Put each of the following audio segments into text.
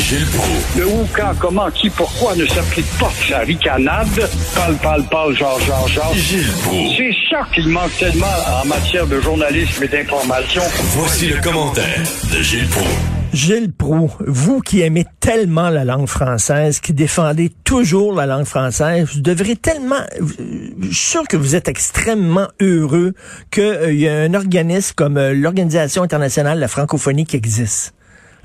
Gilles Proulx. Le où, quand, comment, qui, pourquoi ne s'applique pas sa ricanade? Parle, parle, parle, genre, genre, genre. Gilles Proulx. C'est ça qu'il manque tellement en matière de journalisme et d'information. Voici le commentaire de Gilles Proulx. Gilles Proux, vous qui aimez tellement la langue française, qui défendez toujours la langue française, vous devrez tellement, je suis sûr que vous êtes extrêmement heureux qu'il euh, y a un organisme comme euh, l'Organisation internationale de la francophonie qui existe.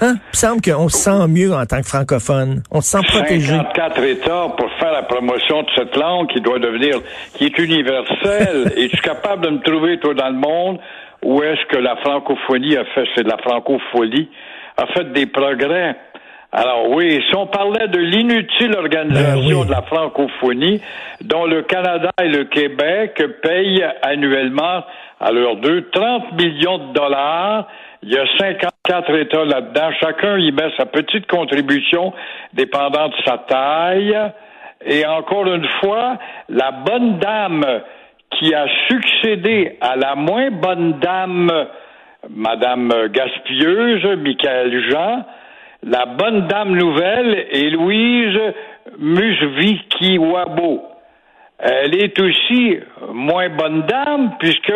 Hein? Il me semble qu'on se sent mieux en tant que francophone. On se sent protégé. 54 États pour faire la promotion de cette langue qui doit devenir, qui est universelle. Es-tu capable de me trouver, toi, dans le monde, où est-ce que la francophonie a fait, c'est de la francophonie, a fait des progrès? Alors oui, si on parlait de l'inutile organisation Ben oui. de la francophonie, dont le Canada et le Québec payent annuellement à leurs deux 30 millions de dollars, il y a 54 États là-dedans, chacun y met sa petite contribution dépendant de sa taille. Et encore une fois, la bonne dame qui a succédé à la moins bonne dame, Madame Gaspilleuse, Michael Jean, la bonne dame nouvelle est Louise Musvikiwabo. Elle est aussi moins bonne dame puisque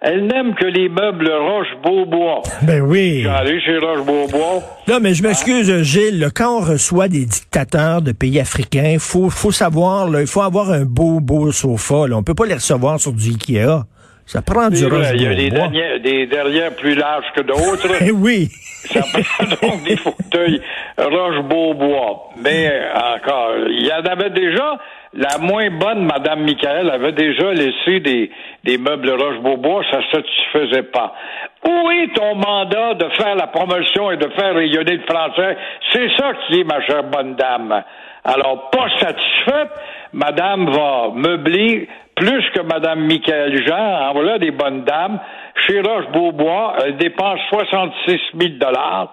elle n'aime que les meubles Roche-Beaubois. Ben oui. Allez chez Roche-Beaubois. Non, mais je m'excuse, Gilles. quand on reçoit des dictateurs de pays africains, faut faut savoir, là, il faut avoir un beau, beau sofa. Là. On peut pas les recevoir sur du Ikea. Ça prend du roche Il y a des, derniers- des derrière plus larges que d'autres. Eh oui. Ça prend donc des fauteuils Roche-Beaubois. Mais encore, il y en avait déjà. La moins bonne, Madame Michael, avait déjà laissé des, des meubles Roche-Beaubois. Ça satisfaisait pas. Où est ton mandat de faire la promotion et de faire rayonner le français? C'est ça qui est, ma chère bonne dame. Alors, pas satisfaite, Madame va meubler plus que Madame Michael Jean. En voilà des bonnes dames. Chez Roche-Beaubois, elle dépense 66 000 dollars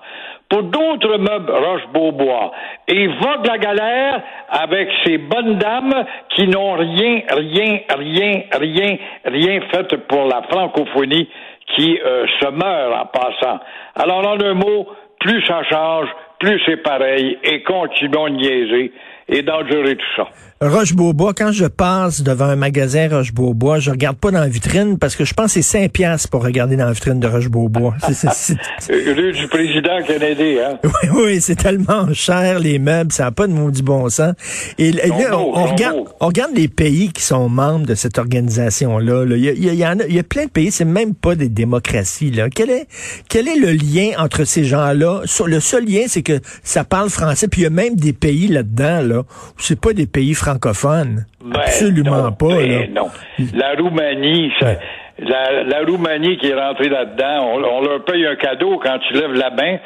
pour d'autres meubles Roche-Beaubois. Et vogue la galère avec ces bonnes dames qui n'ont rien, rien, rien, rien, rien fait pour la francophonie qui euh, se meurt en passant. Alors, en un mot, plus ça change, plus c'est pareil, et continuons de niaiser et d'endurer tout ça. Roche-Beaubois, quand je passe devant un magasin Roche-Beaubois, je regarde pas dans la vitrine parce que je pense que c'est 5 piastres pour regarder dans la vitrine de Roche-Beaubois. C'est- c'est- c'est- Euh, Rue du président Kennedy, hein? Oui, oui, c'est tellement cher, les meubles, ça n'a pas de maudit bon sens. Et là, beaux, on, regarde, beaux. on regarde les pays qui sont membres de cette organisation-là. là. Il, y a, il y a- il y en a, il y a plein de pays, c'est même pas des démocraties. Là. Quel, est, quel est le lien entre ces gens-là? Le seul lien, c'est que ça parle français, puis il y a même des pays là-dedans, là, où c'est pas des pays francophones. Ben, Absolument non, pas. ben là. non. La Roumanie, ça- la, la Roumanie qui est rentrée là-dedans, on, on leur paye un cadeau quand tu lèves la main.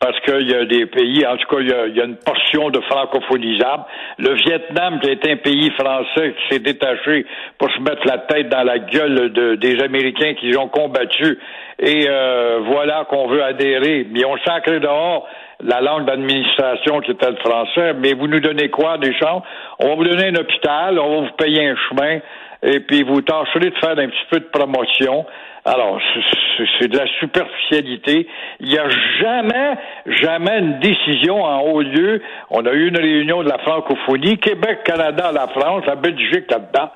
Parce qu'il y a des pays, en tout cas, il y a, il y a une portion de francophonisable. Le Vietnam, qui est un pays français qui s'est détaché pour se mettre la tête dans la gueule de- des Américains qui ont combattu. Et euh, voilà qu'on veut adhérer. Mais on sacré dehors la langue d'administration qui était le français. Mais vous nous donnez quoi des champs? On va vous donner un hôpital, on va vous payer un chemin, et puis vous tâcherez de faire un petit peu de promotion. Alors, c'est de la superficialité. Il n'y a jamais, jamais une décision en haut lieu. On a eu une réunion de la francophonie, Québec, Canada, la France, la Belgique là-dedans.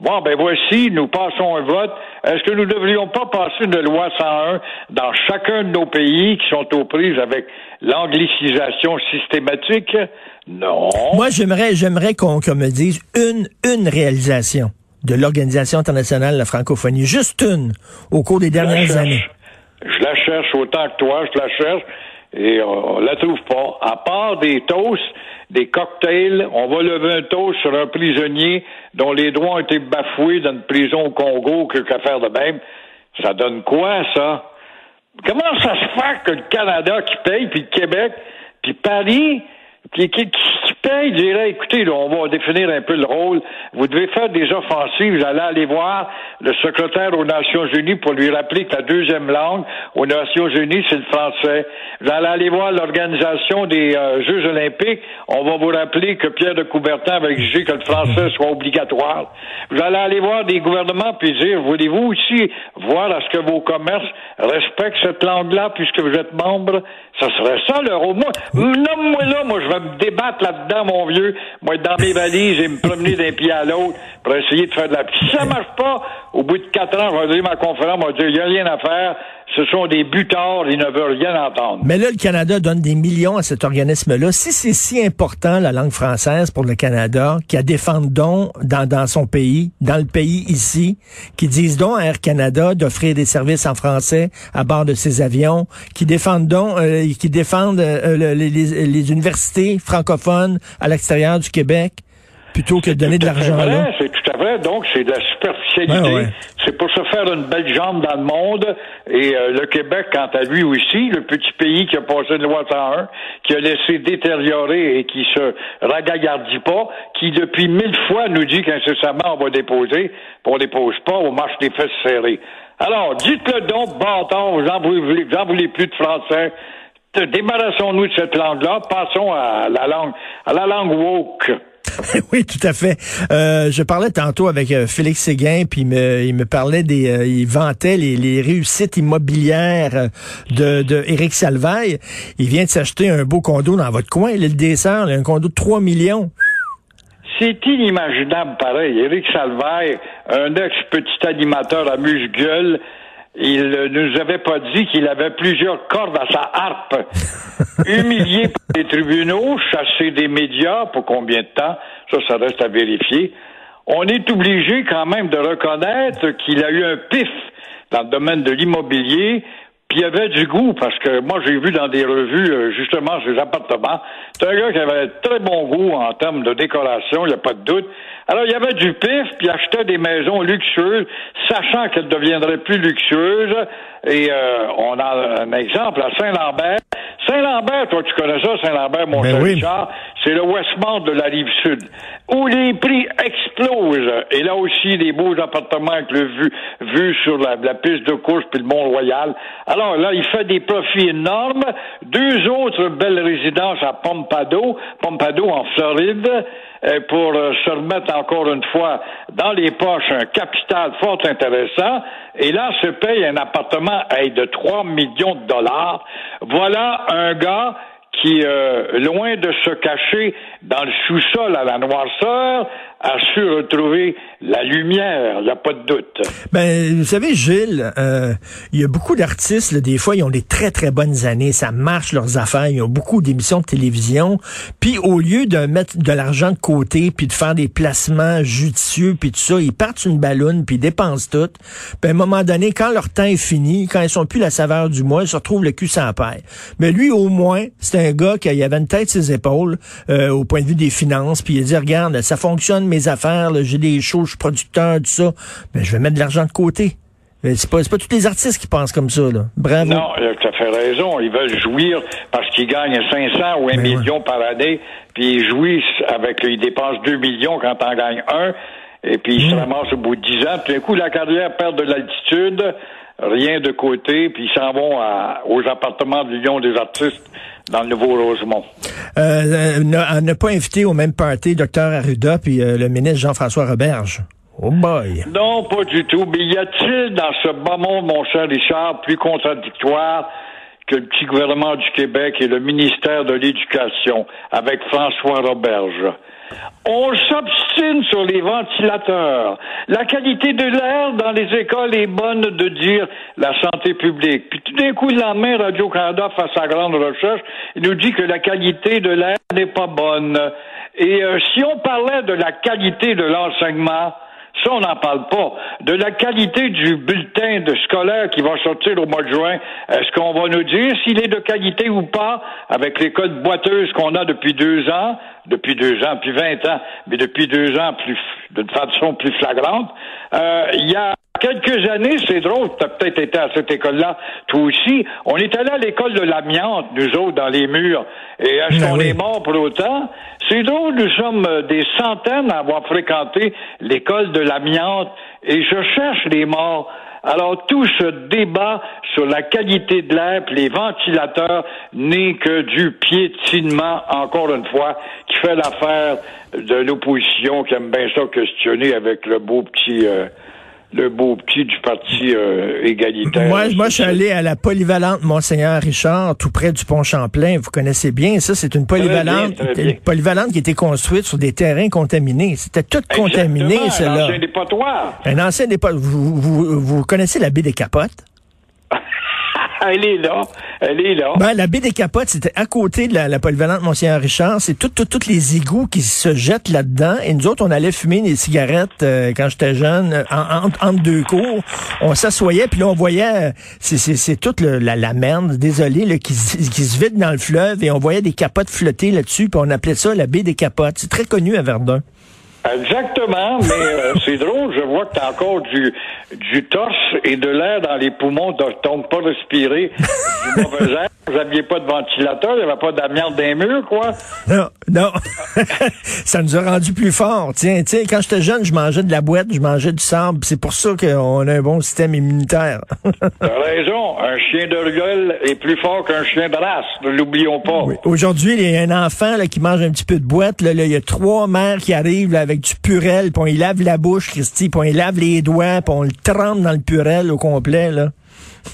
Bon, ben voici, nous passons un vote. Est-ce que nous ne devrions pas passer une loi 101 dans chacun de nos pays qui sont aux prises avec l'anglicisation systématique? Non. Moi, j'aimerais, j'aimerais qu'on me dise une, une réalisation de l'Organisation internationale de la francophonie, juste une, au cours des la dernières années. Je la cherche autant que toi, je la cherche et on, on la trouve pas. À part des toasts, des cocktails, on va lever un toast sur un prisonnier dont les droits ont été bafoués dans une prison au Congo, quelque affaire de même. Ça donne quoi, ça? Comment ça se fait que le Canada qui paye, puis le Québec, puis Paris, qui, qui paye dirait, écoutez, là, on va définir un peu le rôle. Vous devez faire des offensives. Vous allez aller voir le secrétaire aux Nations Unies pour lui rappeler que la deuxième langue aux Nations Unies, c'est le français. Vous allez aller voir l'organisation des euh, Jeux olympiques. On va vous rappeler que Pierre de Coubertin avait exigé que le français soit obligatoire. Vous allez aller voir des gouvernements puis dire, voulez-vous aussi voir à ce que vos commerces respectent cette langue-là puisque vous êtes membre? Ça serait ça, le rôle. Moi, nomme-moi là, moi, je vais me débattre là-dedans, mon vieux. Moi, dans mes valises et me promener d'un pied à l'autre pour essayer de faire de la... Si ça marche pas, au bout de quatre ans, je vais dire ma conférence, je vais dire, il n'y a rien à faire. Ce sont des butards, ils ne veulent rien entendre. Mais là, le Canada donne des millions à cet organisme-là. Si c'est si important, la langue française, pour le Canada, qui a défendre donc dans, dans son pays, dans le pays ici, qui disent donc à Air Canada d'offrir des services en français à bord de ses avions, qui défendent donc, euh, qui défendent euh, le- les, les- les universités francophones à l'extérieur du Québec, plutôt que de donner de Tout à l'argent là. Donc, c'est de la superficialité. Ouais, ouais. C'est pour se faire une belle jambe dans le monde. Et euh, le Québec, quant à lui aussi, le petit pays qui a passé une loi 101, qui a laissé détériorer et qui se ragaillardit pas, qui depuis mille fois nous dit qu'incessamment on va déposer, puis on dépose pas, on marche les fesses serrées. Alors, dites-le donc, bâtard, vous en voulez, vous en voulez plus de français. Débarrassons-nous de cette langue-là, passons à la langue, à la langue woke. oui, tout à fait. Euh, je parlais tantôt avec euh, Félix Séguin, puis il me, il me parlait des, euh, il vantait les, les réussites immobilières euh, de, de Éric Salvaille. Il vient de s'acheter un beau condo dans votre coin, l'île des Sœurs, un condo de 3 millions. C'est inimaginable pareil. Éric Salvaire, un ex-petit animateur amuse-gueule, il nous avait pas dit qu'il avait plusieurs cordes à sa harpe. Humilié par les tribunaux, chassé des médias, pour combien de temps? Ça, ça reste à vérifier. On est obligé quand même de reconnaître qu'il a eu un pif dans le domaine de l'immobilier, puis il avait du goût, parce que moi, j'ai vu dans des revues, euh, justement, ses appartements. C'est un gars qui avait très bon goût en termes de décoration, il n'y a pas de doute. Alors, il y avait du pif, puis il achetait des maisons luxueuses, sachant qu'elles deviendraient plus luxueuses. Et euh, on a un exemple à Saint-Lambert. Saint-Lambert, toi, tu connais ça, Saint-Lambert, mon Ben cher oui. Richard, c'est le Westmount de la rive sud, où les prix explosent. Et là aussi, des beaux appartements avec le vue, vue sur la, la piste de course puis le Mont-Royal. Alors là, il fait des profits énormes. Deux autres belles résidences à Pompado, Pompado en Floride, pour euh, se remettre encore une fois dans les poches un capital fort intéressant. Et là, se paye un appartement de 3 millions de dollars. Voilà un gars qui, euh, loin de se cacher dans le sous-sol à la noirceur, a su retrouver la lumière, il a pas de doute. Ben, vous savez, Gilles, euh, il y a beaucoup d'artistes, des fois, ils ont des très, très bonnes années, ça marche leurs affaires, ils ont beaucoup d'émissions de télévision, puis au lieu de mettre de l'argent de côté, puis de faire des placements judicieux, puis tout ça, ils partent une ballonne, puis ils dépensent tout. Puis à un moment donné, quand leur temps est fini, quand ils sont plus la saveur du mois, ils se retrouvent le cul sans paille. Mais lui, au moins, c'est un gars qui avait une tête ses épaules, euh, au point de vue des finances, puis il a dit, regarde, ça fonctionne, mes affaires, j'ai des shows, je suis producteur, tout ça, mais je vais mettre de l'argent de côté. C'est pas, pas tous les artistes qui pensent comme ça, là. Bravo. Non, tu as fait raison. Ils veulent jouir parce qu'ils gagnent 500 ou 1 Ben million par année, puis ils jouissent avec, ils dépensent 2 millions quand on gagne un, et puis ils se ramassent au bout de 10 ans. Tout d'un coup, la carrière perd de l'altitude, rien de côté, puis ils s'en vont à- aux appartements de l'Union des artistes dans le Nouveau-Rosemont. Euh, euh, ne, à ne pas inviter au même party Dr Arruda puis euh, le ministre Jean-François Roberge. Oh boy. Non, pas du tout. Mais y a-t-il dans ce bas monde, mon cher Richard, plus contradictoire que le petit gouvernement du Québec et le ministère de l'Éducation avec François Roberge? On s'obstine sur les ventilateurs. La qualité de l'air dans les écoles est bonne de dire la santé publique. Puis tout d'un coup, le lendemain, Radio-Canada fait sa grande recherche nous dit que la qualité de l'air n'est pas bonne. Et euh, si on parlait de la qualité de l'enseignement, Ça, on n'en parle pas. De la qualité du bulletin de scolaire qui va sortir au mois de juin, est-ce qu'on va nous dire s'il est de qualité ou pas avec les codes boiteuses qu'on a depuis deux ans, depuis deux ans, puis vingt ans, mais depuis deux ans plus d'une façon plus flagrante? Euh, il y a quelques années, c'est drôle, tu as peut-être été à cette école-là, toi aussi. On est allé à l'école de l'amiante, nous autres, dans les murs. Et est-ce Ben qu'on oui. est mort pour autant? C'est drôle, nous sommes euh, des centaines à avoir fréquenté l'école de l'amiante et je cherche les morts. Alors, tout ce débat sur la qualité de l'air, les ventilateurs, n'est que du piétinement, encore une fois, qui fait l'affaire de l'opposition qui aime bien ça questionner avec le beau petit... euh, le beau petit du parti euh, égalitaire. Moi, moi, je suis allé à la polyvalente Monseigneur Richard, tout près du pont Champlain. Vous connaissez bien ça. C'est une polyvalente, bien, très bien. une polyvalente qui été construite sur des terrains contaminés. C'était tout contaminé, celle-là. l'ancien dépotoir. Un ancien dépôt. Vous, vous, vous connaissez la baie des Capotes? Elle est là. Elle est là. Ben, la baie des Capotes, c'était à côté de la, la polyvalente Monseigneur Richard. C'est toutes toutes les égouts qui se jettent là-dedans. Et nous autres, on allait fumer des cigarettes euh, quand j'étais jeune, euh, en, en- entre deux cours. On s'assoyait, puis là, on voyait, euh, c'est, toute la, la merde, désolé, qui, qui se vide dans le fleuve. Et on voyait des capotes flotter là-dessus, puis on appelait ça la baie des Capotes. C'est très connu à Verdun. Exactement, mais euh, c'est drôle, je vois que tu as encore du, du torse et de l'air dans les poumons, donc t'as pas respiré du mauvais air. Vous n'aviez pas de ventilateur, il n'y avait pas d'amiante dans les murs, quoi? Non, non. ça nous a rendu plus forts. Tiens, tiens, quand j'étais jeune, je mangeais de la boîte, je mangeais du sable. C'est pour ça qu'on a un bon système immunitaire. T'as raison, un chien de gueule est plus fort qu'un chien de race, ne l'oublions pas. Oui. Aujourd'hui, il y a un enfant là, qui mange un petit peu de boîte. Là, là, il y a trois mères qui arrivent là, avec du purel, puis on y lave la bouche, Christy, puis on y lave les doigts, puis on le trempe dans le purel au complet. Là.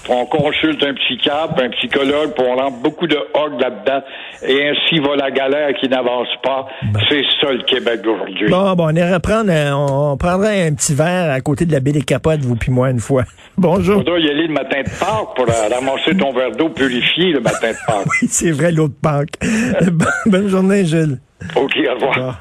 On consulte un psychiatre, un psychologue, puis on rentre beaucoup de hog là-dedans, et ainsi va la galère qui n'avance pas. C'est ça le Québec d'aujourd'hui. Bon, bon, on irait prendre, on prendrait un petit verre à côté de la baie des Capotes, vous puis moi, une fois. Bonjour. Faudra y aller le matin de Pâques pour euh, ramasser ton verre d'eau purifié le matin de Pâques. C'est vrai, l'autre Pâques. Bonne journée, Jules. OK, au revoir. Au revoir.